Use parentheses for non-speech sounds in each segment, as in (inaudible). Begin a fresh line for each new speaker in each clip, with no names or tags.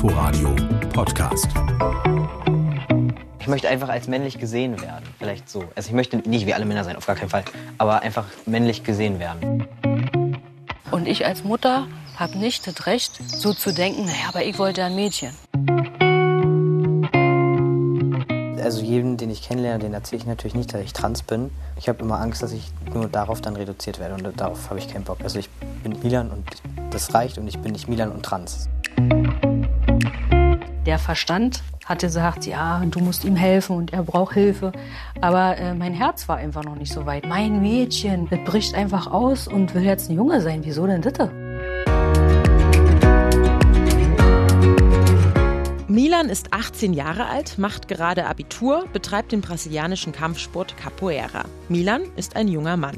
Inforadio Podcast.
Ich möchte einfach als männlich gesehen werden. Vielleicht so. Also ich möchte nicht wie alle Männer sein, auf gar keinen Fall. Aber einfach männlich gesehen werden.
Und ich als Mutter habe nicht das Recht, so zu denken, naja, aber ich wollte ein Mädchen.
Also jeden, den ich kennenlerne, den erzähle ich natürlich nicht, dass ich trans bin. Ich habe immer Angst, dass ich nur darauf dann reduziert werde und darauf habe ich keinen Bock. Also ich bin Milan und das reicht und ich bin nicht Milan und trans.
Der Verstand hat gesagt, ja, du musst ihm helfen und er braucht Hilfe. Aber äh, mein Herz war einfach noch nicht so weit. Mein Mädchen, das bricht einfach aus und will jetzt ein Junge sein. Wieso denn das?
Milan ist 18 Jahre alt, macht gerade Abitur, betreibt den brasilianischen Kampfsport Capoeira. Milan ist ein junger Mann.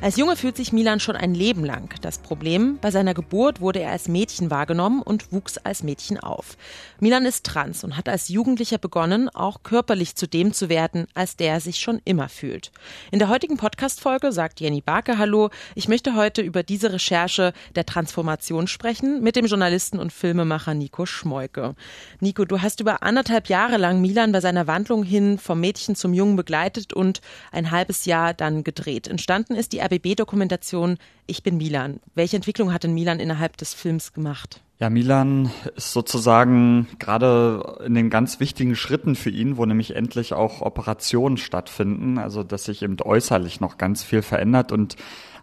Als Junge fühlt sich Milan schon ein Leben lang. Das Problem, bei seiner Geburt wurde er als Mädchen wahrgenommen und wuchs als Mädchen auf. Milan ist trans und hat als Jugendlicher begonnen, auch körperlich zu dem zu werden, als der er sich schon immer fühlt. In der heutigen Podcast-Folge sagt Jenny Barke Hallo. Ich möchte heute über diese Recherche der Transformation sprechen mit dem Journalisten und Filmemacher Nico Schmolke. Nico, du hast über anderthalb Jahre lang Milan bei seiner Wandlung hin vom Mädchen zum Jungen begleitet und ein halbes Jahr dann gedreht. Entstanden ist die RBB-Dokumentation Ich bin Milan. Welche Entwicklung hat denn Milan innerhalb des Films gemacht?
Ja, Milan ist sozusagen gerade in den ganz wichtigen Schritten für ihn, wo nämlich endlich auch Operationen stattfinden, also dass sich eben äußerlich noch ganz viel verändert und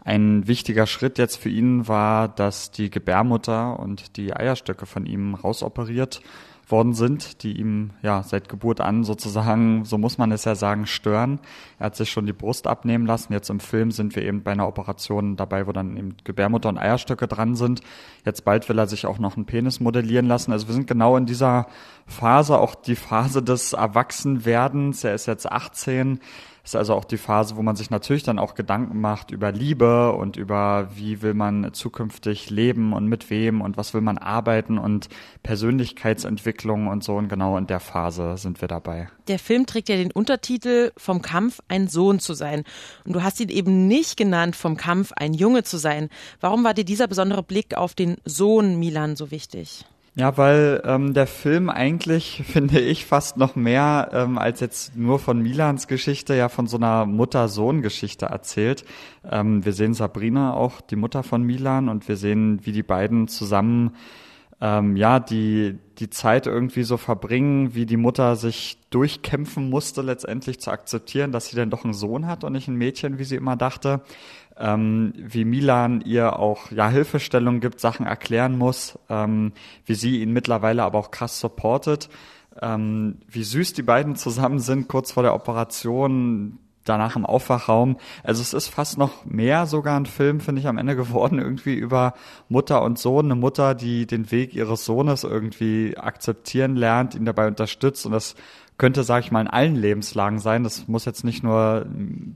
ein wichtiger Schritt jetzt für ihn war, dass die Gebärmutter und die Eierstöcke von ihm rausoperiert worden sind, die ihm ja seit Geburt an sozusagen, so muss man es ja sagen, stören. Er hat sich schon die Brust abnehmen lassen. Jetzt im Film sind wir eben bei einer Operation dabei, wo dann eben Gebärmutter und Eierstöcke dran sind. Jetzt bald will er sich auch noch einen Penis modellieren lassen. Also wir sind genau in dieser Phase, auch die Phase des Erwachsenwerdens. Er ist jetzt 18 ist also auch die Phase, wo man sich natürlich dann auch Gedanken macht über Liebe und über wie will man zukünftig leben und mit wem und was will man arbeiten und Persönlichkeitsentwicklung und so. Und genau in der Phase sind wir dabei.
Der Film trägt ja den Untertitel Vom Kampf ein Sohn zu sein. Und du hast ihn eben nicht genannt, vom Kampf ein Junge zu sein. Warum war dir dieser besondere Blick auf den Sohn Milan so wichtig?
Ja, weil ähm, der Film eigentlich, (laughs) finde ich, fast noch mehr ähm, als jetzt nur von Milans Geschichte, ja von so einer Mutter-Sohn-Geschichte erzählt. Ähm, wir sehen Sabrina auch, die Mutter von Milan, und wir sehen, wie die beiden zusammen ähm, ja, die, die Zeit irgendwie so verbringen, wie die Mutter sich durchkämpfen musste, letztendlich zu akzeptieren, dass sie denn doch einen Sohn hat und nicht ein Mädchen, wie sie immer dachte. Ähm, wie Milan ihr auch ja Hilfestellung gibt, Sachen erklären muss, ähm, wie sie ihn mittlerweile aber auch krass supportet, ähm, wie süß die beiden zusammen sind kurz vor der Operation, danach im Aufwachraum. Also es ist fast noch mehr sogar ein Film, finde ich, am Ende geworden, irgendwie über Mutter und Sohn. Eine Mutter, die den Weg ihres Sohnes irgendwie akzeptieren lernt, ihn dabei unterstützt und das könnte, sage ich mal, in allen Lebenslagen sein. Das muss jetzt nicht nur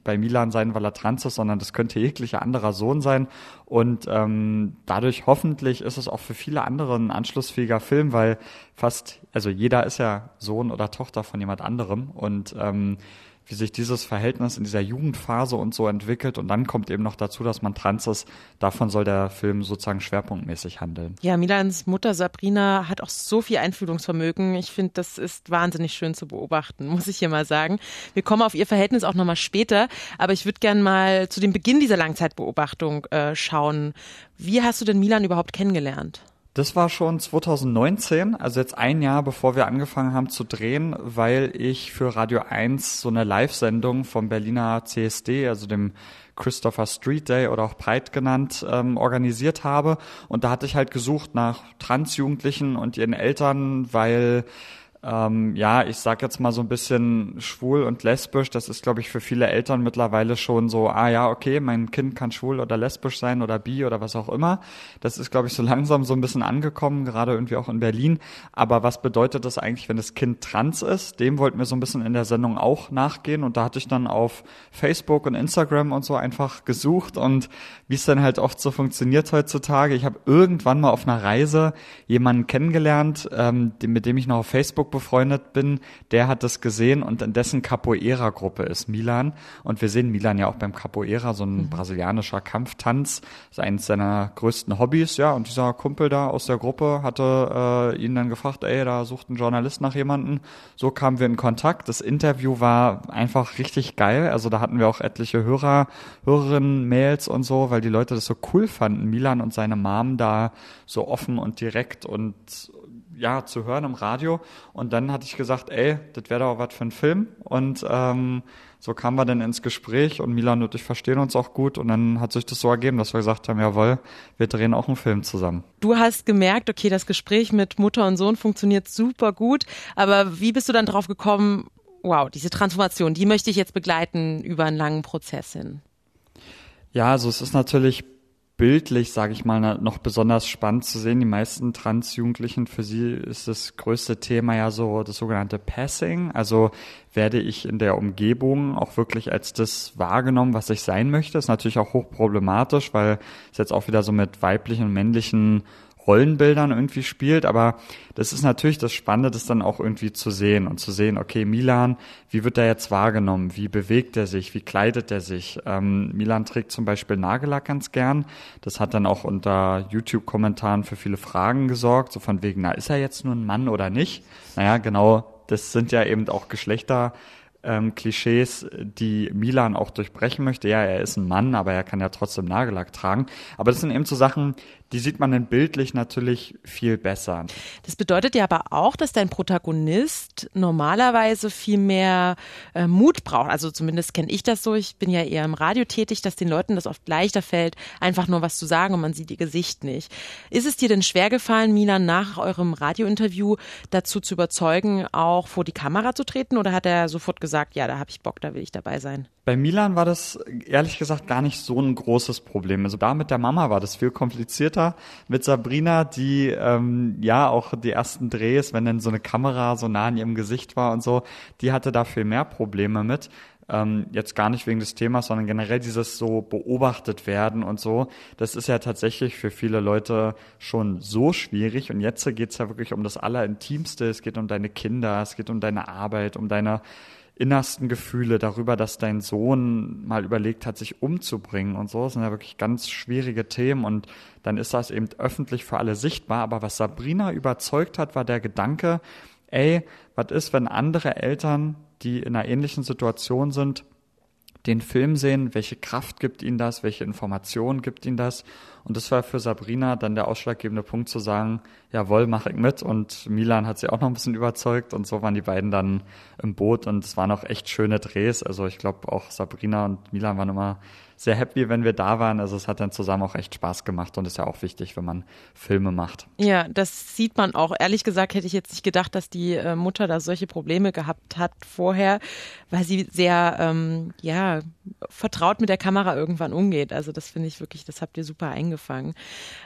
bei Milan sein, weil er trans ist, sondern das könnte jeglicher anderer Sohn sein. Und ähm, dadurch hoffentlich ist es auch für viele andere ein anschlussfähiger Film, weil fast, also jeder ist ja Sohn oder Tochter von jemand anderem. Und ähm, wie sich dieses Verhältnis in dieser Jugendphase und so entwickelt. Und dann kommt eben noch dazu, dass man trans ist. Davon soll der Film sozusagen schwerpunktmäßig handeln.
Ja, Milans Mutter Sabrina hat auch so viel Einfühlungsvermögen. Ich finde, das ist wahnsinnig schön zu beobachten, (laughs) muss ich hier mal sagen. Wir kommen auf ihr Verhältnis auch nochmal später. Aber ich würde gern mal zu dem Beginn dieser Langzeitbeobachtung äh, schauen. Wie hast du denn Milan überhaupt kennengelernt?
Das war schon 2019, also jetzt ein Jahr bevor wir angefangen haben zu drehen, weil ich für Radio 1 so eine Live-Sendung vom Berliner CSD, also dem Christopher Street Day oder auch Pride genannt, ähm, organisiert habe. Und da hatte ich halt gesucht nach Transjugendlichen und ihren Eltern, weil ähm, ja, ich sag jetzt mal so ein bisschen schwul und lesbisch. Das ist, glaube ich, für viele Eltern mittlerweile schon so, ah ja, okay, mein Kind kann schwul oder lesbisch sein oder bi oder was auch immer. Das ist, glaube ich, so langsam so ein bisschen angekommen, gerade irgendwie auch in Berlin. Aber was bedeutet das eigentlich, wenn das Kind trans ist? Dem wollten wir so ein bisschen in der Sendung auch nachgehen. Und da hatte ich dann auf Facebook und Instagram und so einfach gesucht und wie es dann halt oft so funktioniert heutzutage. Ich habe irgendwann mal auf einer Reise jemanden kennengelernt, ähm, mit dem ich noch auf Facebook befreundet bin, der hat das gesehen und in dessen Capoeira-Gruppe ist Milan. Und wir sehen Milan ja auch beim Capoeira, so ein mhm. brasilianischer Kampftanz. Ist eines seiner größten Hobbys, ja. Und dieser Kumpel da aus der Gruppe hatte äh, ihn dann gefragt, ey, da sucht ein Journalist nach jemanden. So kamen wir in Kontakt. Das Interview war einfach richtig geil. Also da hatten wir auch etliche Hörer, Hörerinnen, Mails und so, weil die Leute das so cool fanden, Milan und seine Mom da so offen und direkt und ja, zu hören im Radio. Und dann hatte ich gesagt, ey, das wäre doch was für ein Film. Und ähm, so kamen wir dann ins Gespräch und Milan und ich verstehen uns auch gut. Und dann hat sich das so ergeben, dass wir gesagt haben, jawohl, wir drehen auch einen Film zusammen.
Du hast gemerkt, okay, das Gespräch mit Mutter und Sohn funktioniert super gut. Aber wie bist du dann drauf gekommen, wow, diese Transformation, die möchte ich jetzt begleiten über einen langen Prozess hin?
Ja, also es ist natürlich bildlich, sage ich mal, noch besonders spannend zu sehen. Die meisten Transjugendlichen, für sie ist das größte Thema ja so das sogenannte Passing. Also werde ich in der Umgebung auch wirklich als das wahrgenommen, was ich sein möchte. Ist natürlich auch hochproblematisch, weil es jetzt auch wieder so mit weiblichen und männlichen Rollenbildern irgendwie spielt, aber das ist natürlich das Spannende, das dann auch irgendwie zu sehen und zu sehen, okay, Milan, wie wird er jetzt wahrgenommen? Wie bewegt er sich? Wie kleidet er sich? Ähm, Milan trägt zum Beispiel Nagellack ganz gern. Das hat dann auch unter YouTube-Kommentaren für viele Fragen gesorgt, so von wegen, na, ist er jetzt nur ein Mann oder nicht? Naja, genau, das sind ja eben auch Geschlechter ähm, Klischees, die Milan auch durchbrechen möchte. Ja, er ist ein Mann, aber er kann ja trotzdem Nagellack tragen. Aber das sind eben so Sachen, die sieht man dann bildlich natürlich viel besser.
Das bedeutet ja aber auch, dass dein Protagonist normalerweise viel mehr äh, Mut braucht. Also zumindest kenne ich das so. Ich bin ja eher im Radio tätig, dass den Leuten das oft leichter fällt, einfach nur was zu sagen und man sieht ihr Gesicht nicht. Ist es dir denn schwer gefallen, Milan nach eurem Radiointerview dazu zu überzeugen, auch vor die Kamera zu treten? Oder hat er sofort gesagt, ja, da habe ich Bock, da will ich dabei sein?
Bei Milan war das ehrlich gesagt gar nicht so ein großes Problem. Also da mit der Mama war das viel komplizierter. Mit Sabrina, die ähm, ja auch die ersten Drehs, wenn dann so eine Kamera so nah an ihrem Gesicht war und so, die hatte da viel mehr Probleme mit. Ähm, jetzt gar nicht wegen des Themas, sondern generell dieses so beobachtet werden und so. Das ist ja tatsächlich für viele Leute schon so schwierig. Und jetzt geht's ja wirklich um das Allerintimste. Es geht um deine Kinder, es geht um deine Arbeit, um deine innersten Gefühle darüber, dass dein Sohn mal überlegt hat, sich umzubringen und so. Das sind ja wirklich ganz schwierige Themen und dann ist das eben öffentlich für alle sichtbar. Aber was Sabrina überzeugt hat, war der Gedanke, ey, was ist, wenn andere Eltern, die in einer ähnlichen Situation sind, den Film sehen, welche Kraft gibt ihnen das, welche Informationen gibt ihnen das. Und das war für Sabrina dann der ausschlaggebende Punkt zu sagen, jawohl, mache ich mit. Und Milan hat sie auch noch ein bisschen überzeugt und so waren die beiden dann im Boot und es waren auch echt schöne Drehs. Also ich glaube auch Sabrina und Milan waren immer sehr happy, wenn wir da waren. Also es hat dann zusammen auch echt Spaß gemacht und ist ja auch wichtig, wenn man Filme macht.
Ja, das sieht man auch. Ehrlich gesagt hätte ich jetzt nicht gedacht, dass die äh, Mutter da solche Probleme gehabt hat vorher, weil sie sehr, ähm, ja, vertraut mit der Kamera irgendwann umgeht. Also das finde ich wirklich, das habt ihr super eingefangen.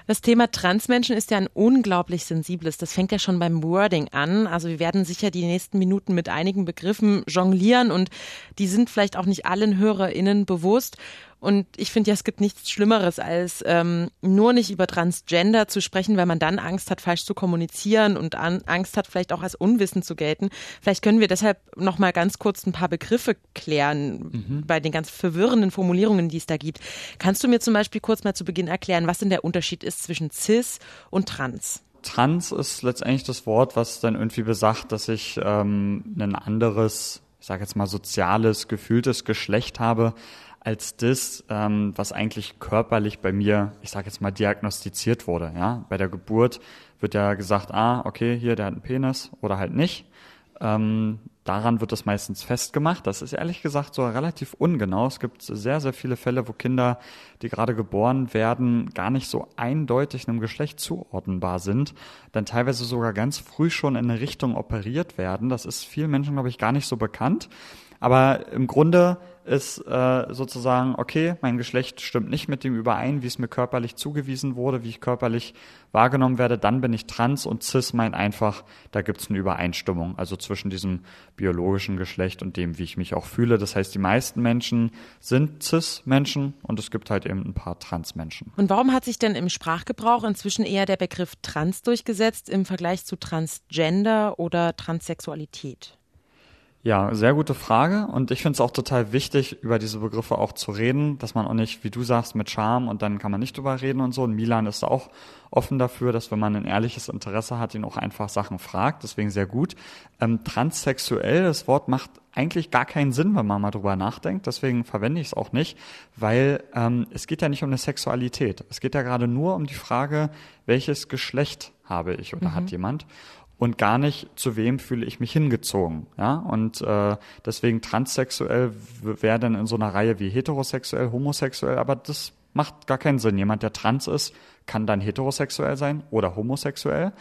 Das Thema Transmenschen ist ja ein unglaublich sensibles. Das fängt ja schon beim Wording an. Also wir werden sicher die nächsten Minuten mit einigen Begriffen jonglieren und die sind vielleicht auch nicht allen HörerInnen bewusst. Und ich finde ja, es gibt nichts Schlimmeres, als ähm, nur nicht über Transgender zu sprechen, weil man dann Angst hat, falsch zu kommunizieren und an, Angst hat, vielleicht auch als Unwissen zu gelten. Vielleicht können wir deshalb noch mal ganz kurz ein paar Begriffe klären mhm. bei den ganz verwirrenden Formulierungen, die es da gibt. Kannst du mir zum Beispiel kurz mal zu Beginn erklären, was denn der Unterschied ist zwischen cis und trans?
Trans ist letztendlich das Wort, was dann irgendwie besagt, dass ich ähm, ein anderes, ich sage jetzt mal soziales, gefühltes Geschlecht habe als das, ähm, was eigentlich körperlich bei mir, ich sage jetzt mal, diagnostiziert wurde. Ja, bei der Geburt wird ja gesagt, ah, okay, hier, der hat einen Penis oder halt nicht. Ähm, daran wird das meistens festgemacht. Das ist ehrlich gesagt so relativ ungenau. Es gibt sehr, sehr viele Fälle, wo Kinder, die gerade geboren werden, gar nicht so eindeutig einem Geschlecht zuordnenbar sind, dann teilweise sogar ganz früh schon in eine Richtung operiert werden. Das ist vielen Menschen, glaube ich, gar nicht so bekannt. Aber im Grunde ist äh, sozusagen, okay, mein Geschlecht stimmt nicht mit dem überein, wie es mir körperlich zugewiesen wurde, wie ich körperlich wahrgenommen werde, dann bin ich trans und cis meint einfach, da gibt es eine Übereinstimmung, also zwischen diesem biologischen Geschlecht und dem, wie ich mich auch fühle. Das heißt, die meisten Menschen sind cis-Menschen und es gibt halt eben ein paar Trans-Menschen.
Und warum hat sich denn im Sprachgebrauch inzwischen eher der Begriff trans durchgesetzt im Vergleich zu Transgender oder Transsexualität?
Ja, sehr gute Frage. Und ich finde es auch total wichtig, über diese Begriffe auch zu reden, dass man auch nicht, wie du sagst, mit Charme und dann kann man nicht drüber reden und so. Und Milan ist auch offen dafür, dass wenn man ein ehrliches Interesse hat, ihn auch einfach Sachen fragt. Deswegen sehr gut. Ähm, transsexuell, das Wort macht eigentlich gar keinen Sinn, wenn man mal drüber nachdenkt. Deswegen verwende ich es auch nicht, weil ähm, es geht ja nicht um eine Sexualität. Es geht ja gerade nur um die Frage, welches Geschlecht habe ich oder mhm. hat jemand und gar nicht, zu wem fühle ich mich hingezogen. Ja? Und äh, deswegen transsexuell wäre dann in so einer Reihe wie heterosexuell, homosexuell, aber das macht gar keinen Sinn. Jemand, der trans ist, kann dann heterosexuell sein oder homosexuell.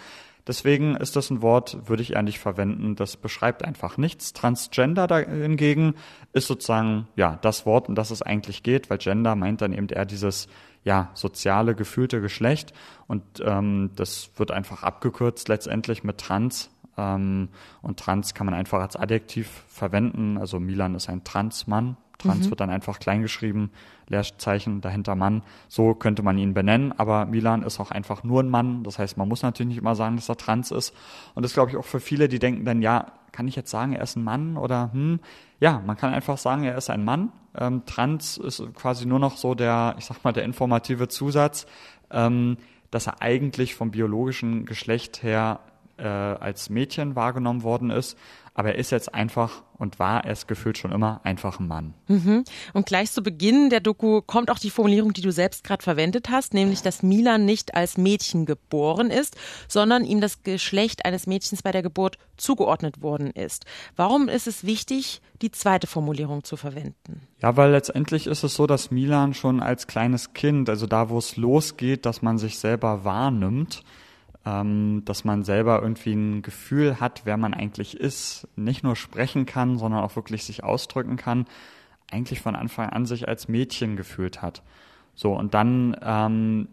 Deswegen ist das ein Wort, würde ich eher nicht verwenden. Das beschreibt einfach nichts. Transgender hingegen ist sozusagen, ja, das Wort, um das es eigentlich geht, weil Gender meint dann eben eher dieses ja, soziale, gefühlte Geschlecht. Und ähm, das wird einfach abgekürzt letztendlich mit Trans. Ähm, und Trans kann man einfach als Adjektiv verwenden. Also Milan ist ein Transmann. Trans mhm. wird dann einfach kleingeschrieben, Leerzeichen dahinter Mann. So könnte man ihn benennen, aber Milan ist auch einfach nur ein Mann. Das heißt, man muss natürlich nicht immer sagen, dass er trans ist. Und das glaube ich auch für viele, die denken dann, ja, kann ich jetzt sagen, er ist ein Mann oder hm? Ja, man kann einfach sagen, er ist ein Mann. Ähm, trans ist quasi nur noch so der, ich sag mal, der informative Zusatz, ähm, dass er eigentlich vom biologischen Geschlecht her äh, als Mädchen wahrgenommen worden ist. Aber er ist jetzt einfach und war es gefühlt schon immer einfach ein Mann.
Mhm. Und gleich zu Beginn der Doku kommt auch die Formulierung, die du selbst gerade verwendet hast, nämlich, dass Milan nicht als Mädchen geboren ist, sondern ihm das Geschlecht eines Mädchens bei der Geburt zugeordnet worden ist. Warum ist es wichtig, die zweite Formulierung zu verwenden?
Ja, weil letztendlich ist es so, dass Milan schon als kleines Kind, also da, wo es losgeht, dass man sich selber wahrnimmt, ähm, dass man selber irgendwie ein Gefühl hat, wer man eigentlich ist, nicht nur sprechen kann, sondern auch wirklich sich ausdrücken kann, eigentlich von Anfang an sich als Mädchen gefühlt hat. So, und dann ähm,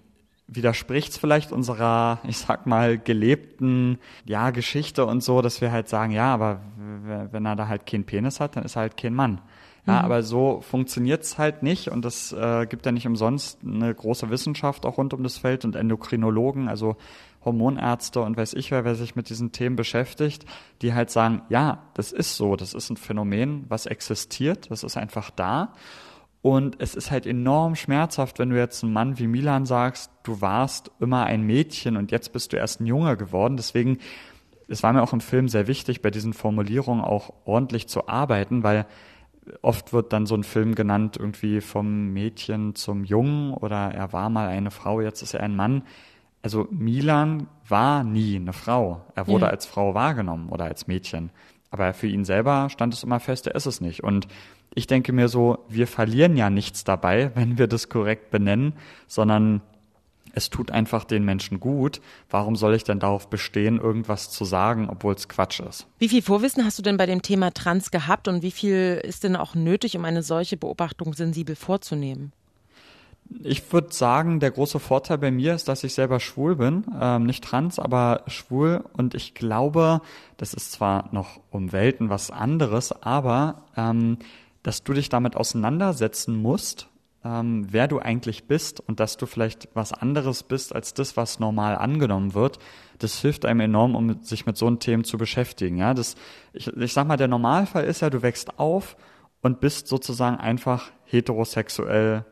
widerspricht es vielleicht unserer, (laughs) ich sag mal, gelebten ja, Geschichte und so, dass wir halt sagen, ja, aber wenn er da halt keinen Penis hat, dann ist er halt kein Mann. Ja, mhm. aber so funktioniert's halt nicht und das äh, gibt ja nicht umsonst eine große Wissenschaft auch rund um das Feld und Endokrinologen, also Hormonärzte und weiß ich wer, wer sich mit diesen Themen beschäftigt, die halt sagen, ja, das ist so, das ist ein Phänomen, was existiert, das ist einfach da. Und es ist halt enorm schmerzhaft, wenn du jetzt einem Mann wie Milan sagst, du warst immer ein Mädchen und jetzt bist du erst ein Junge geworden. Deswegen, es war mir auch im Film sehr wichtig, bei diesen Formulierungen auch ordentlich zu arbeiten, weil oft wird dann so ein Film genannt, irgendwie vom Mädchen zum Jungen oder er war mal eine Frau, jetzt ist er ein Mann also Milan war nie eine Frau. Er wurde ja. als Frau wahrgenommen oder als Mädchen. Aber für ihn selber stand es immer fest, er ist es nicht. Und ich denke mir so, wir verlieren ja nichts dabei, (laughs) wenn wir das korrekt benennen, sondern es tut einfach den Menschen gut. Warum soll ich denn darauf bestehen, irgendwas zu sagen, obwohl es Quatsch ist?
Wie viel Vorwissen hast du denn bei dem Thema Trans gehabt und wie viel ist denn auch nötig, um eine solche Beobachtung sensibel vorzunehmen?
Ich würde sagen, der große Vorteil bei mir ist, dass ich selber schwul bin, ähm, nicht trans, aber schwul. Und ich glaube, das ist zwar noch um Welten was anderes, aber ähm, dass du dich damit auseinandersetzen musst, ähm, wer du eigentlich bist und dass du vielleicht was anderes bist als das, was normal angenommen wird, das hilft einem enorm, um sich mit so einem Themen zu beschäftigen. Ja, das, ich, ich sag mal, der Normalfall ist ja, du wächst auf und bist sozusagen einfach heterosexuell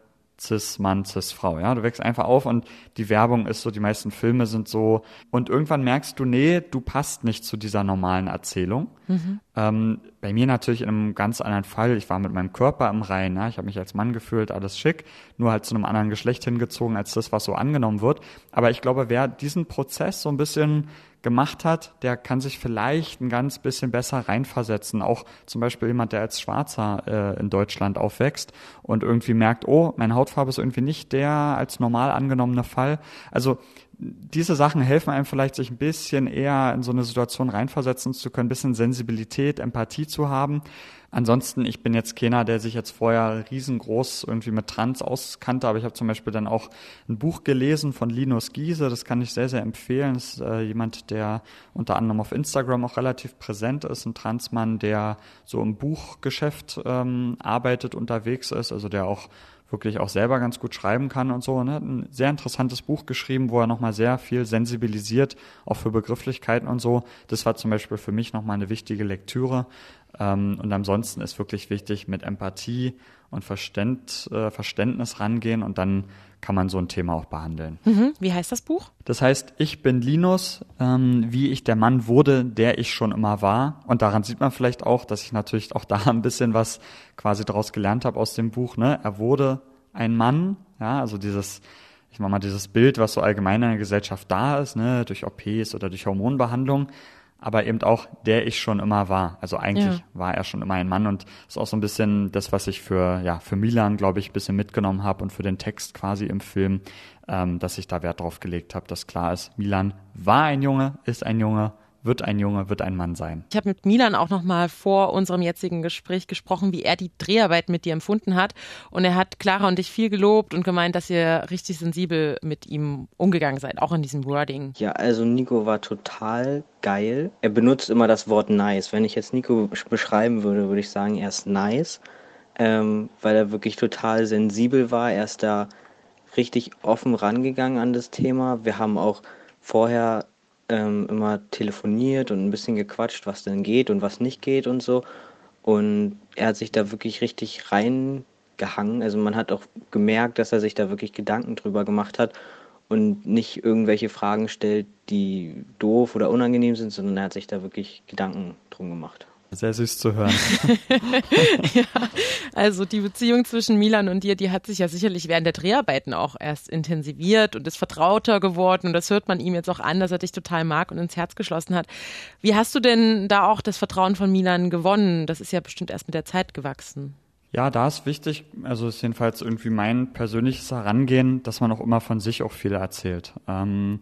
Cis-Mann, Cis-Frau. Ja, du wächst einfach auf und die Werbung ist so, die meisten Filme sind so. Und irgendwann merkst du, nee, du passt nicht zu dieser normalen Erzählung. Mhm. Ähm, bei mir natürlich in einem ganz anderen Fall. Ich war mit meinem Körper im Reinen. Ja? Ich habe mich als Mann gefühlt, alles schick, nur halt zu einem anderen Geschlecht hingezogen als das, was so angenommen wird. Aber ich glaube, wer diesen Prozess so ein bisschen gemacht hat, der kann sich vielleicht ein ganz bisschen besser reinversetzen. Auch zum Beispiel jemand, der als Schwarzer äh, in Deutschland aufwächst und irgendwie merkt, oh, meine Hautfarbe ist irgendwie nicht der als normal angenommene Fall. Also diese Sachen helfen einem vielleicht, sich ein bisschen eher in so eine Situation reinversetzen zu können, ein bisschen Sensibilität, Empathie zu haben. Ansonsten, ich bin jetzt keiner, der sich jetzt vorher riesengroß irgendwie mit Trans auskannte, aber ich habe zum Beispiel dann auch ein Buch gelesen von Linus Giese, das kann ich sehr, sehr empfehlen. Das ist äh, jemand, der unter anderem auf Instagram auch relativ präsent ist, ein Transmann, der so im Buchgeschäft ähm, arbeitet, unterwegs ist, also der auch wirklich auch selber ganz gut schreiben kann und so. Ne? Ein sehr interessantes Buch geschrieben, wo er nochmal sehr viel sensibilisiert, auch für Begrifflichkeiten und so. Das war zum Beispiel für mich nochmal eine wichtige Lektüre. Ähm, und ansonsten ist wirklich wichtig, mit Empathie und äh, Verständnis rangehen und dann kann man so ein Thema auch behandeln.
Mhm. Wie heißt das Buch?
Das heißt, ich bin Linus, ähm, wie ich der Mann wurde, der ich schon immer war. Und daran sieht man vielleicht auch, dass ich natürlich auch (laughs) da ein bisschen was quasi daraus gelernt habe aus dem Buch. Ne? Er wurde ein Mann, ja, also dieses, ich mach mal dieses Bild, was so allgemein in der Gesellschaft da ist, ne, durch OPs oder durch Hormonbehandlung aber eben auch der ich schon immer war. Also eigentlich ja. war er schon immer ein Mann und ist auch so ein bisschen das, was ich für ja für Milan, glaube ich, ein bisschen mitgenommen habe und für den Text quasi im Film, ähm, dass ich da Wert drauf gelegt habe, dass klar ist, Milan war ein Junge, ist ein Junge wird ein Junge, wird ein Mann sein.
Ich habe mit Milan auch noch mal vor unserem jetzigen Gespräch gesprochen, wie er die Dreharbeit mit dir empfunden hat. Und er hat Clara und dich viel gelobt und gemeint, dass ihr richtig sensibel mit ihm umgegangen seid, auch in diesem Wording.
Ja, also Nico war total geil. Er benutzt immer das Wort nice. Wenn ich jetzt Nico beschreiben würde, würde ich sagen, er ist nice, ähm, weil er wirklich total sensibel war. Er ist da richtig offen rangegangen an das Thema. Wir haben auch vorher ähm, immer telefoniert und ein bisschen gequatscht, was denn geht und was nicht geht und so. Und er hat sich da wirklich richtig reingehangen. Also man hat auch gemerkt, dass er sich da wirklich Gedanken drüber gemacht hat und nicht irgendwelche Fragen stellt, die doof oder unangenehm sind, sondern er hat sich da wirklich Gedanken drum gemacht.
Sehr süß zu hören. (laughs)
ja, also die Beziehung zwischen Milan und dir, die hat sich ja sicherlich während der Dreharbeiten auch erst intensiviert und ist vertrauter geworden. Und das hört man ihm jetzt auch an, dass er dich total mag und ins Herz geschlossen hat. Wie hast du denn da auch das Vertrauen von Milan gewonnen? Das ist ja bestimmt erst mit der Zeit gewachsen.
Ja, da ist wichtig, also ist jedenfalls irgendwie mein persönliches Herangehen, dass man auch immer von sich auch viel erzählt. Ähm,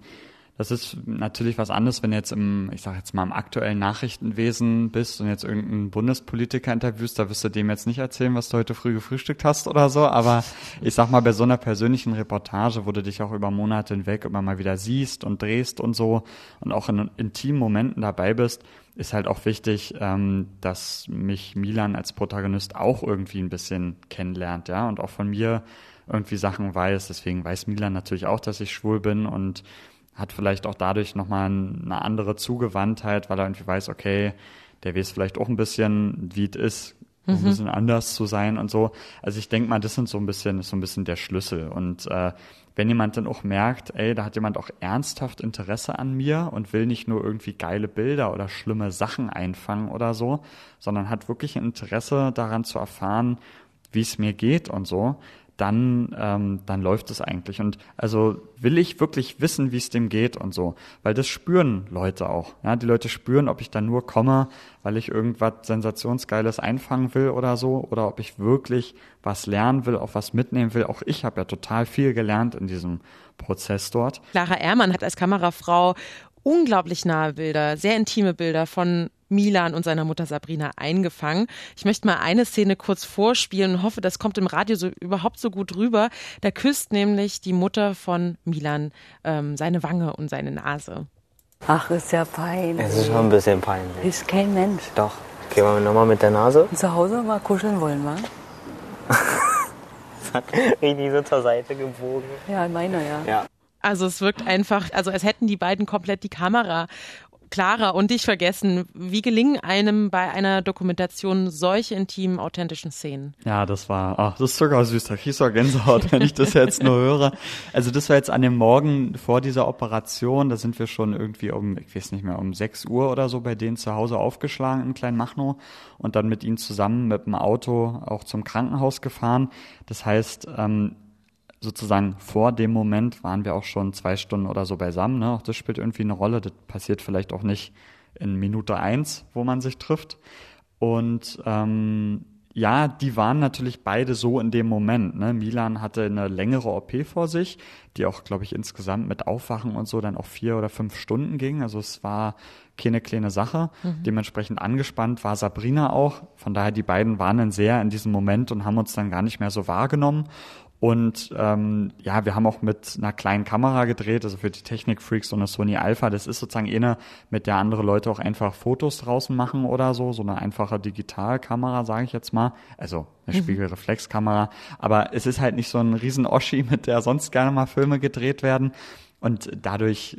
das ist natürlich was anderes, wenn du jetzt im, ich sag jetzt mal, im aktuellen Nachrichtenwesen bist und jetzt irgendeinen Bundespolitiker interviewst, da wirst du dem jetzt nicht erzählen, was du heute früh gefrühstückt hast oder so. Aber (laughs) ich sag mal, bei so einer persönlichen Reportage, wo du dich auch über Monate hinweg immer mal wieder siehst und drehst und so und auch in intimen Momenten dabei bist, ist halt auch wichtig, ähm, dass mich Milan als Protagonist auch irgendwie ein bisschen kennenlernt, ja, und auch von mir irgendwie Sachen weiß. Deswegen weiß Milan natürlich auch, dass ich schwul bin und hat vielleicht auch dadurch nochmal eine andere Zugewandtheit, weil er irgendwie weiß, okay, der weiß vielleicht auch ein bisschen, wie es ist, mhm. ein bisschen anders zu sein und so. Also ich denke mal, das sind so ein bisschen, ist so ein bisschen der Schlüssel. Und äh, wenn jemand dann auch merkt, ey, da hat jemand auch ernsthaft Interesse an mir und will nicht nur irgendwie geile Bilder oder schlimme Sachen einfangen oder so, sondern hat wirklich ein Interesse daran zu erfahren, wie es mir geht und so, dann, ähm, dann läuft es eigentlich. Und also will ich wirklich wissen, wie es dem geht und so. Weil das spüren Leute auch. Ja, die Leute spüren, ob ich da nur komme, weil ich irgendwas Sensationsgeiles einfangen will oder so, oder ob ich wirklich was lernen will, auch was mitnehmen will. Auch ich habe ja total viel gelernt in diesem Prozess dort.
Clara Ehrmann hat als Kamerafrau unglaublich nahe Bilder, sehr intime Bilder von Milan und seiner Mutter Sabrina eingefangen. Ich möchte mal eine Szene kurz vorspielen und hoffe, das kommt im Radio so überhaupt so gut rüber. Da küsst nämlich die Mutter von Milan ähm, seine Wange und seine Nase.
Ach, ist ja peinlich.
Es ist schon ein bisschen peinlich.
Ist kein Mensch.
Doch. Gehen wir nochmal mit der Nase.
Zu Hause mal kuscheln wollen, wa? (laughs)
Richtig so zur Seite gebogen.
Ja, meiner, ja.
Ja.
Also es wirkt einfach, also als hätten die beiden komplett die Kamera Clara und dich vergessen. Wie gelingen einem bei einer Dokumentation solche intimen, authentischen Szenen?
Ja, das war, ach, das ist sogar süß. Da kriegst du Gänsehaut, wenn ich das jetzt nur höre. Also das war jetzt an dem Morgen vor dieser Operation. Da sind wir schon irgendwie um, ich weiß nicht mehr, um 6 Uhr oder so bei denen zu Hause aufgeschlagen in Kleinmachnow und dann mit ihnen zusammen mit dem Auto auch zum Krankenhaus gefahren. Das heißt, ähm, sozusagen vor dem Moment waren wir auch schon zwei Stunden oder so beisammen. Ne? Auch das spielt irgendwie eine Rolle. Das passiert vielleicht auch nicht in Minute eins, wo man sich trifft. Und ähm, ja, die waren natürlich beide so in dem Moment. Ne? Milan hatte eine längere OP vor sich, die auch, glaube ich, insgesamt mit Aufwachen und so dann auch vier oder fünf Stunden ging. Also es war keine kleine Sache. Mhm. Dementsprechend angespannt war Sabrina auch. Von daher, die beiden waren dann sehr in diesem Moment und haben uns dann gar nicht mehr so wahrgenommen. Und ähm, ja, wir haben auch mit einer kleinen Kamera gedreht, also für die Technikfreaks so eine Sony Alpha. Das ist sozusagen eine, mit der andere Leute auch einfach Fotos draußen machen oder so. So eine einfache Digitalkamera, sage ich jetzt mal. Also eine mhm. Spiegelreflexkamera. Aber es ist halt nicht so ein riesen Oschi, (laughs) mit der sonst gerne mal Filme gedreht werden. Und dadurch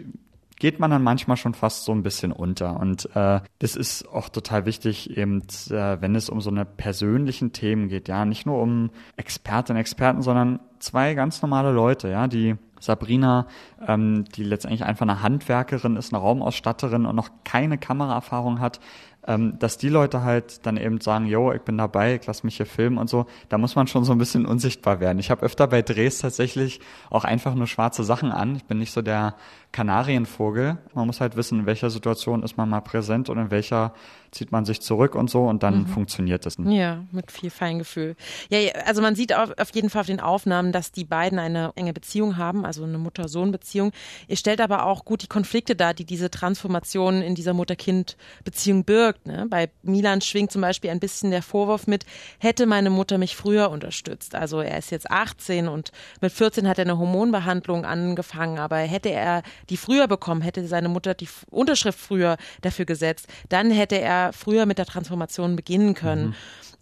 geht man dann manchmal schon fast so ein bisschen unter. Und äh, das ist auch total wichtig, eben, äh, wenn es um so eine persönlichen Themen geht, ja, nicht nur um Expertinnen, Experten, sondern zwei ganz normale Leute, ja, die Sabrina, ähm, die letztendlich einfach eine Handwerkerin ist, eine Raumausstatterin und noch keine Kameraerfahrung hat, ähm, dass die Leute halt dann eben sagen, yo, ich bin dabei, ich lass mich hier filmen und so, da muss man schon so ein bisschen unsichtbar werden. Ich habe öfter bei Drehs tatsächlich auch einfach nur schwarze Sachen an. Ich bin nicht so der Kanarienvogel. Man muss halt wissen, in welcher Situation ist man mal präsent und in welcher zieht man sich zurück und so und dann mhm. funktioniert das.
Ja, mit viel Feingefühl. Ja, also man sieht auf, auf jeden Fall auf den Aufnahmen, dass die beiden eine enge Beziehung haben, also eine Mutter-Sohn-Beziehung. Ihr stellt aber auch gut die Konflikte dar, die diese Transformation in dieser Mutter-Kind-Beziehung birgt. Ne? Bei Milan schwingt zum Beispiel ein bisschen der Vorwurf mit, hätte meine Mutter mich früher unterstützt. Also er ist jetzt 18 und mit 14 hat er eine Hormonbehandlung angefangen, aber hätte er die früher bekommen, hätte seine Mutter die Unterschrift früher dafür gesetzt, dann hätte er früher mit der Transformation beginnen können. Mhm.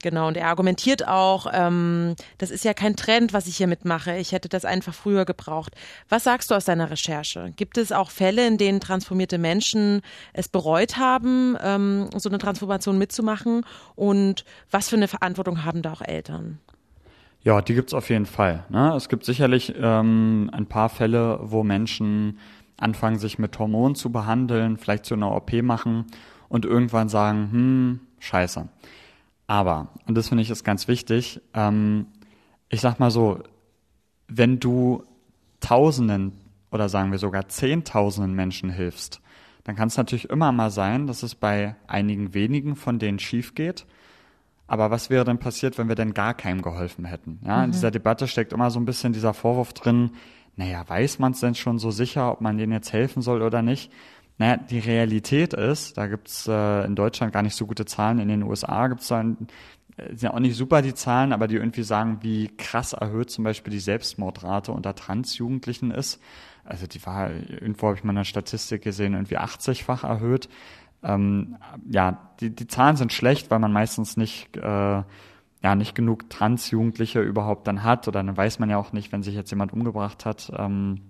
Genau, und er argumentiert auch, ähm, das ist ja kein Trend, was ich hier mitmache. Ich hätte das einfach früher gebraucht. Was sagst du aus deiner Recherche? Gibt es auch Fälle, in denen transformierte Menschen es bereut haben, ähm, so eine Transformation mitzumachen? Und was für eine Verantwortung haben da auch Eltern?
Ja, die gibt's auf jeden Fall. Ne? Es gibt sicherlich ähm, ein paar Fälle, wo Menschen anfangen, sich mit Hormonen zu behandeln, vielleicht zu einer OP machen und irgendwann sagen, hm, scheiße. Aber, und das finde ich ist ganz wichtig, ähm, ich sag mal so, wenn du Tausenden oder sagen wir sogar Zehntausenden Menschen hilfst, dann kann es natürlich immer mal sein, dass es bei einigen wenigen von denen schief geht. Aber was wäre denn passiert, wenn wir denn gar keinem geholfen hätten? Ja, mhm. in dieser Debatte steckt immer so ein bisschen dieser Vorwurf drin, naja, weiß man es denn schon so sicher, ob man denen jetzt helfen soll oder nicht? Naja, die Realität ist, da gibt's äh, in Deutschland gar nicht so gute Zahlen, in den USA gibt's dann äh, sind ja auch nicht super die Zahlen, aber die irgendwie sagen, wie krass erhöht zum Beispiel die Selbstmordrate unter Transjugendlichen ist. Also die war, irgendwo habe ich mal eine Statistik gesehen, irgendwie 80-fach erhöht. Ähm, ja, die, die Zahlen sind schlecht, weil man meistens nicht, äh, ja, nicht genug Transjugendliche überhaupt dann hat oder dann weiß man ja auch nicht, wenn sich jetzt jemand umgebracht hat, ähm,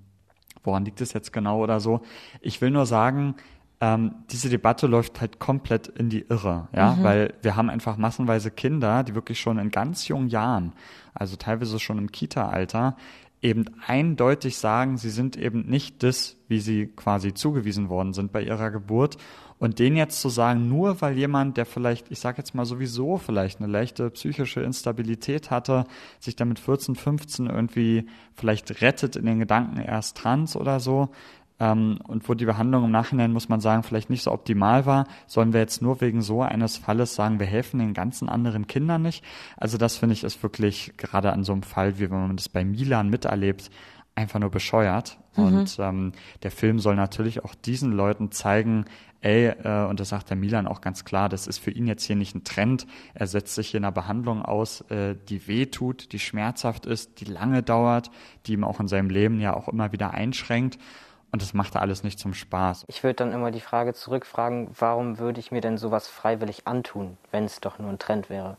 woran liegt es jetzt genau oder so. Ich will nur sagen, ähm, diese Debatte läuft halt komplett in die Irre, ja, mhm. weil wir haben einfach massenweise Kinder, die wirklich schon in ganz jungen Jahren, also teilweise schon im Kita-Alter, eben eindeutig sagen, sie sind eben nicht das, wie sie quasi zugewiesen worden sind bei ihrer Geburt. Und den jetzt zu sagen, nur weil jemand, der vielleicht, ich sage jetzt mal sowieso vielleicht eine leichte psychische Instabilität hatte, sich damit 14, 15 irgendwie vielleicht rettet in den Gedanken erst trans oder so, ähm, und wo die Behandlung im Nachhinein, muss man sagen, vielleicht nicht so optimal war, sollen wir jetzt nur wegen so eines Falles sagen, wir helfen den ganzen anderen Kindern nicht. Also das finde ich ist wirklich gerade an so einem Fall, wie wenn man das bei Milan miterlebt, einfach nur bescheuert. Mhm. Und ähm, der Film soll natürlich auch diesen Leuten zeigen, ey, äh, und das sagt der Milan auch ganz klar, das ist für ihn jetzt hier nicht ein Trend. Er setzt sich hier in einer Behandlung aus, äh, die weh tut, die schmerzhaft ist, die lange dauert, die ihm auch in seinem Leben ja auch immer wieder einschränkt. Und das macht er alles nicht zum Spaß.
Ich würde dann immer die Frage zurückfragen, warum würde ich mir denn sowas freiwillig antun, wenn es doch nur ein Trend wäre?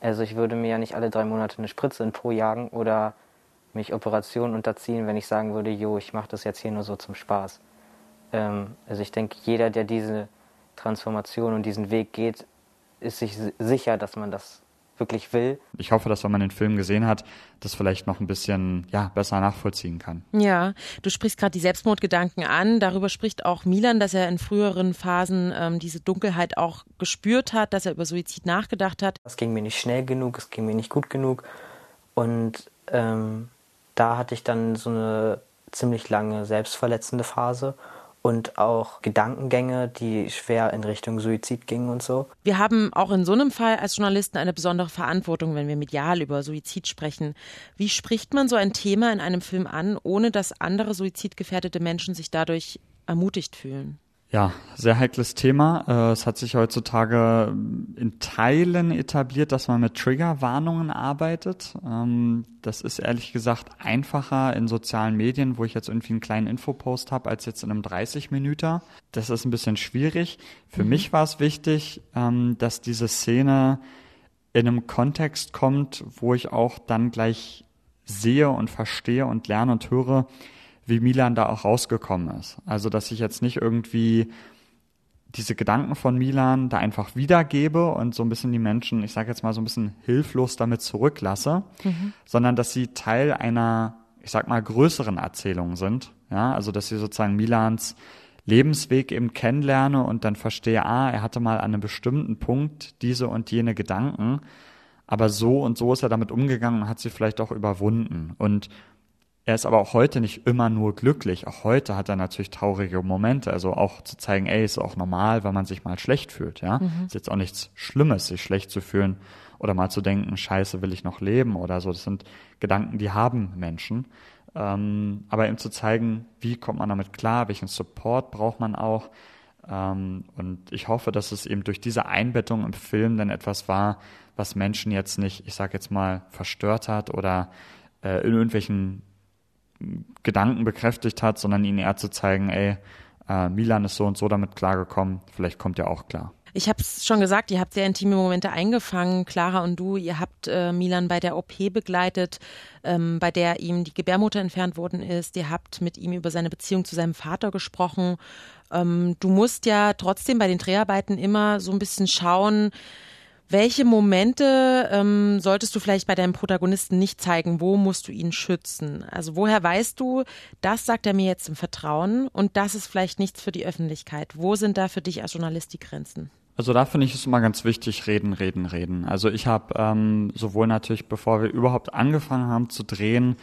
Also ich würde mir ja nicht alle drei Monate eine Spritze in Po jagen oder mich Operationen unterziehen, wenn ich sagen würde, jo, ich mache das jetzt hier nur so zum Spaß. Ähm, also ich denke, jeder, der diese Transformation und diesen Weg geht, ist sich sicher, dass man das wirklich will.
Ich hoffe, dass wenn man den Film gesehen hat, das vielleicht noch ein bisschen ja, besser nachvollziehen kann.
Ja, du sprichst gerade die Selbstmordgedanken an. Darüber spricht auch Milan, dass er in früheren Phasen ähm, diese Dunkelheit auch gespürt hat, dass er über Suizid nachgedacht hat.
Es ging mir nicht schnell genug, es ging mir nicht gut genug. Und ähm, da hatte ich dann so eine ziemlich lange selbstverletzende Phase und auch Gedankengänge, die schwer in Richtung Suizid gingen und so.
Wir haben auch in so einem Fall als Journalisten eine besondere Verantwortung, wenn wir medial über Suizid sprechen. Wie spricht man so ein Thema in einem Film an, ohne dass andere suizidgefährdete Menschen sich dadurch ermutigt fühlen?
Ja, sehr heikles Thema. Äh, es hat sich heutzutage in Teilen etabliert, dass man mit Triggerwarnungen arbeitet. Ähm, das ist ehrlich gesagt einfacher in sozialen Medien, wo ich jetzt irgendwie einen kleinen Infopost habe, als jetzt in einem 30-Minüter. Das ist ein bisschen schwierig. Für mhm. mich war es wichtig, ähm, dass diese Szene in einem Kontext kommt, wo ich auch dann gleich sehe und verstehe und lerne und höre, wie Milan da auch rausgekommen ist. Also, dass ich jetzt nicht irgendwie diese Gedanken von Milan da einfach wiedergebe und so ein bisschen die Menschen, ich sage jetzt mal so ein bisschen hilflos damit zurücklasse, mhm. sondern dass sie Teil einer, ich sag mal, größeren Erzählung sind. Ja, also dass sie sozusagen Milans Lebensweg eben kennenlerne und dann verstehe, ah, er hatte mal an einem bestimmten Punkt diese und jene Gedanken, aber so und so ist er damit umgegangen und hat sie vielleicht auch überwunden. Und er ist aber auch heute nicht immer nur glücklich. Auch heute hat er natürlich traurige Momente. Also auch zu zeigen, ey, ist auch normal, wenn man sich mal schlecht fühlt. Ja, mhm. ist jetzt auch nichts Schlimmes, sich schlecht zu fühlen oder mal zu denken, Scheiße, will ich noch leben oder so. Das sind Gedanken, die haben Menschen. Ähm, aber ihm zu zeigen, wie kommt man damit klar, welchen Support braucht man auch. Ähm, und ich hoffe, dass es eben durch diese Einbettung im Film dann etwas war, was Menschen jetzt nicht, ich sag jetzt mal, verstört hat oder äh, in irgendwelchen Gedanken bekräftigt hat, sondern ihnen eher zu zeigen, ey, äh, Milan ist so und so damit klargekommen, vielleicht kommt er auch klar.
Ich habe es schon gesagt, ihr habt sehr intime Momente eingefangen, Clara und du. Ihr habt äh, Milan bei der OP begleitet, ähm, bei der ihm die Gebärmutter entfernt worden ist. Ihr habt mit ihm über seine Beziehung zu seinem Vater gesprochen. Ähm, du musst ja trotzdem bei den Dreharbeiten immer so ein bisschen schauen, welche Momente ähm, solltest du vielleicht bei deinem Protagonisten nicht zeigen? Wo musst du ihn schützen? Also woher weißt du, das sagt er mir jetzt im Vertrauen und das ist vielleicht nichts für die Öffentlichkeit? Wo sind da für dich als Journalist die Grenzen?
Also da finde ich es immer ganz wichtig, reden, reden, reden. Also ich habe ähm, sowohl natürlich, bevor wir überhaupt angefangen haben zu drehen,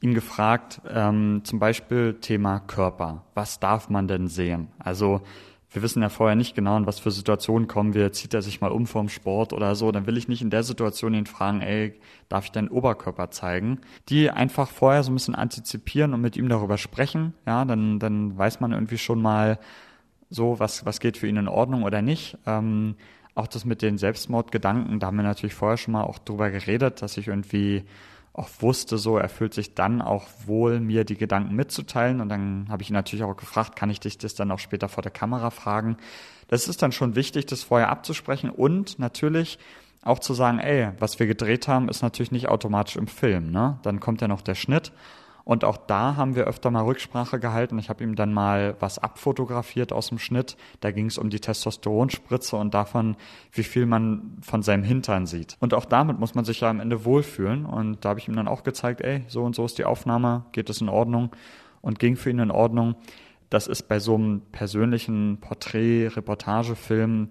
ihn gefragt, ähm, zum Beispiel Thema Körper. Was darf man denn sehen? Also wir wissen ja vorher nicht genau, in was für Situationen kommen wir, zieht er sich mal um vom Sport oder so, dann will ich nicht in der Situation ihn fragen, ey, darf ich deinen Oberkörper zeigen? Die einfach vorher so ein bisschen antizipieren und mit ihm darüber sprechen, ja, dann, dann weiß man irgendwie schon mal so, was, was geht für ihn in Ordnung oder nicht. Ähm, auch das mit den Selbstmordgedanken, da haben wir natürlich vorher schon mal auch drüber geredet, dass ich irgendwie auch wusste, so er fühlt sich dann auch wohl, mir die Gedanken mitzuteilen. Und dann habe ich ihn natürlich auch gefragt, kann ich dich das dann auch später vor der Kamera fragen? Das ist dann schon wichtig, das vorher abzusprechen und natürlich auch zu sagen, ey, was wir gedreht haben, ist natürlich nicht automatisch im Film. Ne? Dann kommt ja noch der Schnitt und auch da haben wir öfter mal Rücksprache gehalten. Ich habe ihm dann mal was abfotografiert aus dem Schnitt. Da ging es um die Testosteronspritze und davon, wie viel man von seinem Hintern sieht. Und auch damit muss man sich ja am Ende wohlfühlen. Und da habe ich ihm dann auch gezeigt, ey, so und so ist die Aufnahme, geht es in Ordnung und ging für ihn in Ordnung. Das ist bei so einem persönlichen Porträt-Reportagefilm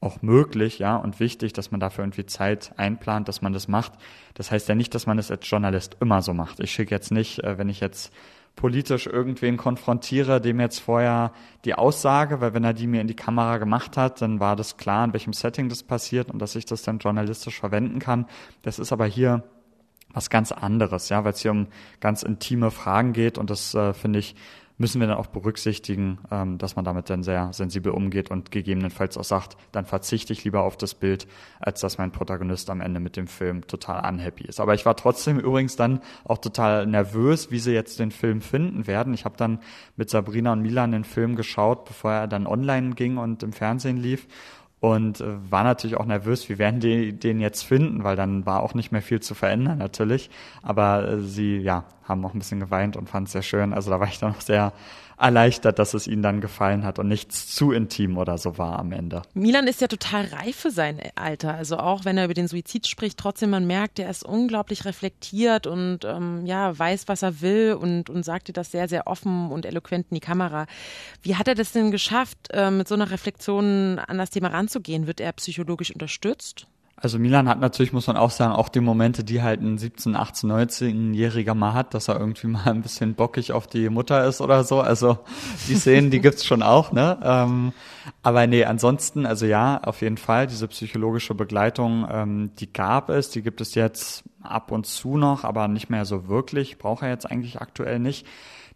auch möglich, ja, und wichtig, dass man dafür irgendwie Zeit einplant, dass man das macht. Das heißt ja nicht, dass man es als Journalist immer so macht. Ich schicke jetzt nicht, äh, wenn ich jetzt politisch irgendwen konfrontiere, dem jetzt vorher die Aussage, weil wenn er die mir in die Kamera gemacht hat, dann war das klar, in welchem Setting das passiert und dass ich das dann journalistisch verwenden kann. Das ist aber hier was ganz anderes, ja, weil es hier um ganz intime Fragen geht und das äh, finde ich müssen wir dann auch berücksichtigen, ähm, dass man damit dann sehr sensibel umgeht und gegebenenfalls auch sagt, dann verzichte ich lieber auf das Bild, als dass mein Protagonist am Ende mit dem Film total unhappy ist. Aber ich war trotzdem übrigens dann auch total nervös, wie sie jetzt den Film finden werden. Ich habe dann mit Sabrina und Milan den Film geschaut, bevor er dann online ging und im Fernsehen lief und äh, war natürlich auch nervös, wie werden die den jetzt finden, weil dann war auch nicht mehr viel zu verändern natürlich. Aber äh, sie ja haben auch ein bisschen geweint und fand es sehr schön. Also da war ich dann auch sehr erleichtert, dass es ihnen dann gefallen hat und nichts zu intim oder so war am Ende.
Milan ist ja total reif für sein Alter. Also auch wenn er über den Suizid spricht, trotzdem man merkt, er ist unglaublich reflektiert und ähm, ja weiß, was er will und und sagte das sehr sehr offen und eloquent in die Kamera. Wie hat er das denn geschafft, äh, mit so einer Reflexion an das Thema ranzugehen? Wird er psychologisch unterstützt?
Also Milan hat natürlich, muss man auch sagen, auch die Momente, die halt ein 17, 18, 19-Jähriger mal hat, dass er irgendwie mal ein bisschen bockig auf die Mutter ist oder so. Also die Szenen, die gibt's schon auch, ne? Ähm, aber nee, ansonsten, also ja, auf jeden Fall, diese psychologische Begleitung, ähm, die gab es, die gibt es jetzt ab und zu noch, aber nicht mehr so wirklich, braucht er jetzt eigentlich aktuell nicht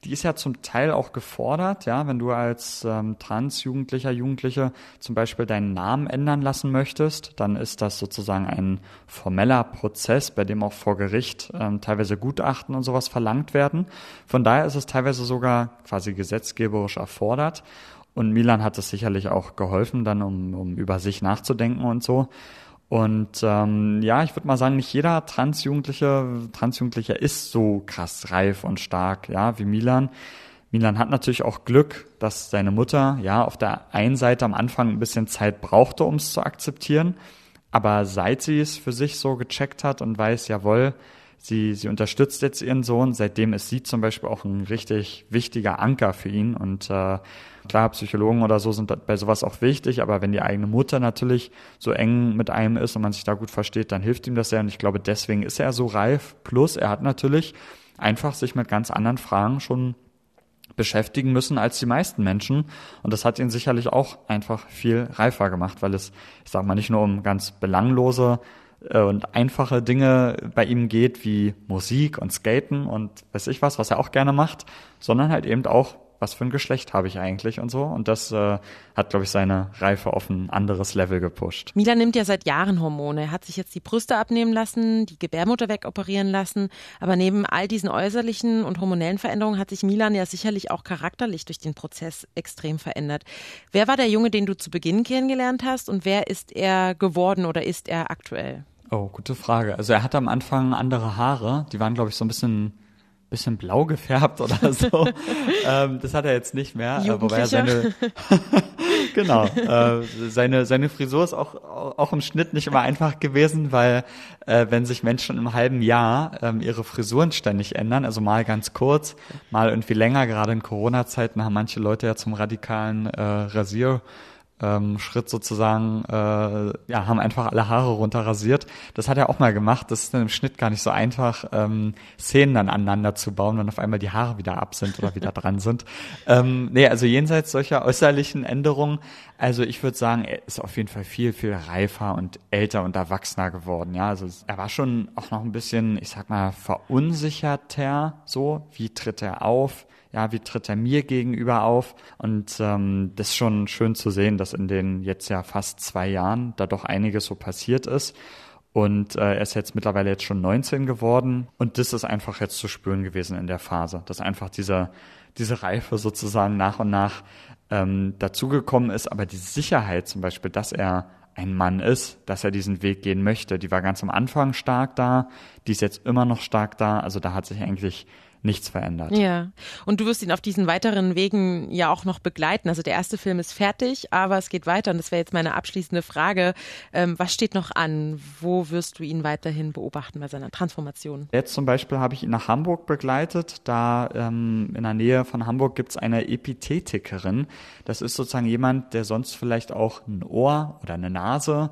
die ist ja zum Teil auch gefordert, ja, wenn du als ähm, Trans-Jugendlicher, Jugendliche zum Beispiel deinen Namen ändern lassen möchtest, dann ist das sozusagen ein formeller Prozess, bei dem auch vor Gericht ähm, teilweise Gutachten und sowas verlangt werden. Von daher ist es teilweise sogar quasi gesetzgeberisch erfordert. Und Milan hat es sicherlich auch geholfen, dann um, um über sich nachzudenken und so. Und ähm, ja, ich würde mal sagen, nicht jeder Transjugendliche, Transjugendlicher ist so krass reif und stark, ja, wie Milan. Milan hat natürlich auch Glück, dass seine Mutter ja auf der einen Seite am Anfang ein bisschen Zeit brauchte, um es zu akzeptieren, aber seit sie es für sich so gecheckt hat und weiß, jawohl, sie, sie unterstützt jetzt ihren Sohn, seitdem ist sie zum Beispiel auch ein richtig wichtiger Anker für ihn und äh, Klar, Psychologen oder so sind bei sowas auch wichtig, aber wenn die eigene Mutter natürlich so eng mit einem ist und man sich da gut versteht, dann hilft ihm das sehr. Und ich glaube, deswegen ist er so reif. Plus, er hat natürlich einfach sich mit ganz anderen Fragen schon beschäftigen müssen als die meisten Menschen. Und das hat ihn sicherlich auch einfach viel reifer gemacht, weil es, ich sag mal, nicht nur um ganz belanglose äh, und einfache Dinge bei ihm geht, wie Musik und Skaten und weiß ich was, was er auch gerne macht, sondern halt eben auch was für ein Geschlecht habe ich eigentlich und so. Und das äh, hat, glaube ich, seine Reife auf ein anderes Level gepusht.
Milan nimmt ja seit Jahren Hormone. Er hat sich jetzt die Brüste abnehmen lassen, die Gebärmutter wegoperieren lassen. Aber neben all diesen äußerlichen und hormonellen Veränderungen hat sich Milan ja sicherlich auch charakterlich durch den Prozess extrem verändert. Wer war der Junge, den du zu Beginn kennengelernt hast und wer ist er geworden oder ist er aktuell?
Oh, gute Frage. Also er hatte am Anfang andere Haare. Die waren, glaube ich, so ein bisschen bisschen blau gefärbt oder (laughs) so. ähm, das hat er jetzt nicht mehr, äh, wobei er seine (laughs) genau äh, seine seine Frisur ist auch auch im Schnitt nicht immer einfach gewesen, weil äh, wenn sich Menschen im halben Jahr ähm, ihre Frisuren ständig ändern, also mal ganz kurz, mal irgendwie länger, gerade in Corona-Zeiten haben manche Leute ja zum radikalen äh, Rasier ähm, Schritt sozusagen, äh, ja, haben einfach alle Haare runterrasiert. Das hat er auch mal gemacht. Das ist dann im Schnitt gar nicht so einfach, ähm, Szenen dann aneinander zu bauen, wenn auf einmal die Haare wieder ab sind oder wieder (laughs) dran sind. Ähm, nee, also jenseits solcher äußerlichen Änderungen, also ich würde sagen, er ist auf jeden Fall viel, viel reifer und älter und erwachsener geworden. Ja, also er war schon auch noch ein bisschen, ich sag mal, verunsicherter so. Wie tritt er auf? Ja, wie tritt er mir gegenüber auf? Und ähm, das ist schon schön zu sehen, dass in den jetzt ja fast zwei Jahren da doch einiges so passiert ist. Und äh, er ist jetzt mittlerweile jetzt schon 19 geworden. Und das ist einfach jetzt zu spüren gewesen in der Phase, dass einfach diese, diese Reife sozusagen nach und nach ähm, dazugekommen ist. Aber die Sicherheit zum Beispiel, dass er ein Mann ist, dass er diesen Weg gehen möchte, die war ganz am Anfang stark da, die ist jetzt immer noch stark da. Also da hat sich eigentlich nichts verändert.
Ja. Und du wirst ihn auf diesen weiteren Wegen ja auch noch begleiten. Also der erste Film ist fertig, aber es geht weiter. Und das wäre jetzt meine abschließende Frage. Ähm, was steht noch an? Wo wirst du ihn weiterhin beobachten bei seiner Transformation?
Jetzt zum Beispiel habe ich ihn nach Hamburg begleitet. Da ähm, in der Nähe von Hamburg gibt es eine Epithetikerin. Das ist sozusagen jemand, der sonst vielleicht auch ein Ohr oder eine Nase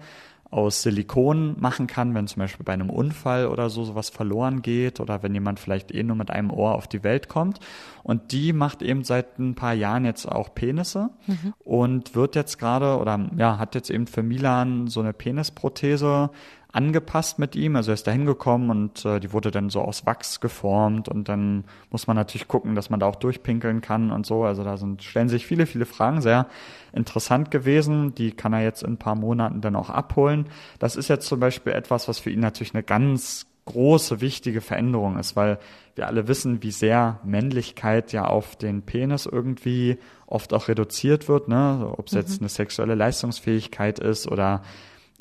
aus Silikon machen kann, wenn zum Beispiel bei einem Unfall oder so sowas verloren geht oder wenn jemand vielleicht eh nur mit einem Ohr auf die Welt kommt. Und die macht eben seit ein paar Jahren jetzt auch Penisse mhm. und wird jetzt gerade oder ja, hat jetzt eben für Milan so eine Penisprothese angepasst mit ihm. Also er ist da hingekommen und äh, die wurde dann so aus Wachs geformt und dann muss man natürlich gucken, dass man da auch durchpinkeln kann und so. Also da sind, stellen sich viele, viele Fragen. Sehr interessant gewesen. Die kann er jetzt in ein paar Monaten dann auch abholen. Das ist jetzt zum Beispiel etwas, was für ihn natürlich eine ganz große, wichtige Veränderung ist, weil wir alle wissen, wie sehr Männlichkeit ja auf den Penis irgendwie oft auch reduziert wird, ne? ob es mhm. jetzt eine sexuelle Leistungsfähigkeit ist oder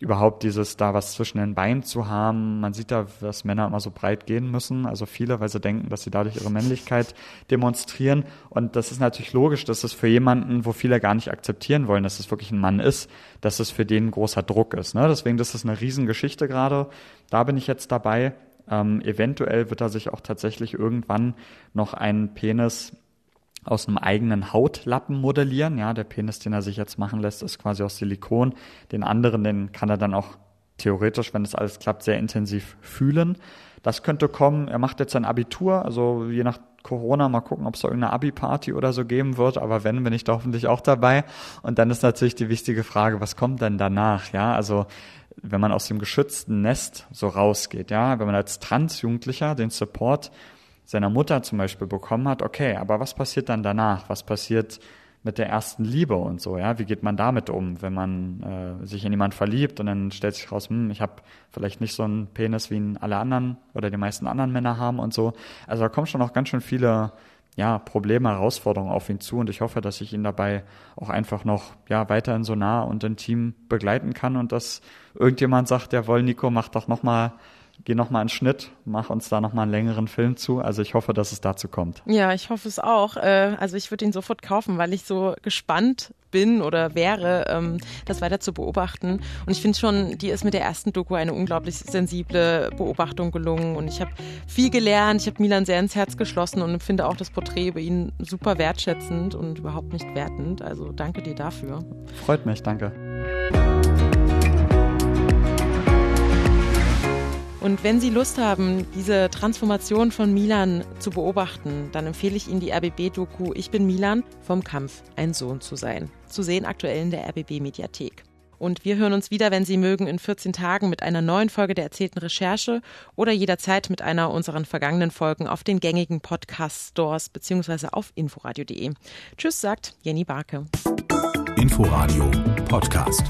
überhaupt dieses da was zwischen den Beinen zu haben. Man sieht da, dass Männer immer so breit gehen müssen, also viele, weil sie denken, dass sie dadurch ihre Männlichkeit demonstrieren. Und das ist natürlich logisch, dass es für jemanden, wo viele gar nicht akzeptieren wollen, dass es wirklich ein Mann ist, dass es für den ein großer Druck ist. Ne? Deswegen, das ist eine Riesengeschichte gerade. Da bin ich jetzt dabei. Ähm, eventuell wird er sich auch tatsächlich irgendwann noch einen Penis aus einem eigenen Hautlappen modellieren. Ja, der Penis, den er sich jetzt machen lässt, ist quasi aus Silikon. Den anderen, den kann er dann auch theoretisch, wenn das alles klappt, sehr intensiv fühlen. Das könnte kommen. Er macht jetzt sein Abitur, also je nach Corona mal gucken, ob es da irgendeine Abi-Party oder so geben wird. Aber wenn, bin ich da hoffentlich auch dabei. Und dann ist natürlich die wichtige Frage, was kommt denn danach? Ja, also wenn man aus dem geschützten Nest so rausgeht, ja, wenn man als Transjugendlicher den Support seiner Mutter zum Beispiel bekommen hat, okay, aber was passiert dann danach? Was passiert mit der ersten Liebe und so, ja? Wie geht man damit um, wenn man äh, sich in jemanden verliebt und dann stellt sich raus, hm, ich habe vielleicht nicht so einen Penis, wie ihn alle anderen oder die meisten anderen Männer haben und so. Also da kommen schon noch ganz schön viele ja, Probleme, Herausforderungen auf ihn zu und ich hoffe, dass ich ihn dabei auch einfach noch ja, weiterhin so nah und intim begleiten kann und dass irgendjemand sagt, jawohl, Nico, mach doch nochmal geh nochmal einen Schnitt, mach uns da nochmal einen längeren Film zu. Also ich hoffe, dass es dazu kommt.
Ja, ich hoffe es auch. Äh, also ich würde ihn sofort kaufen, weil ich so gespannt bin oder wäre, ähm, das weiter zu beobachten. Und ich finde schon, die ist mit der ersten Doku eine unglaublich sensible Beobachtung gelungen. Und ich habe viel gelernt. Ich habe Milan sehr ins Herz geschlossen und finde auch das Porträt über ihn super wertschätzend und überhaupt nicht wertend. Also danke dir dafür.
Freut mich, danke.
Und wenn Sie Lust haben, diese Transformation von Milan zu beobachten, dann empfehle ich Ihnen die RBB-Doku Ich bin Milan vom Kampf, ein Sohn zu sein. Zu sehen aktuell in der RBB-Mediathek. Und wir hören uns wieder, wenn Sie mögen, in 14 Tagen mit einer neuen Folge der erzählten Recherche oder jederzeit mit einer unserer vergangenen Folgen auf den gängigen Podcast-Stores bzw. auf inforadio.de. Tschüss, sagt Jenny Barke.
Inforadio Podcast.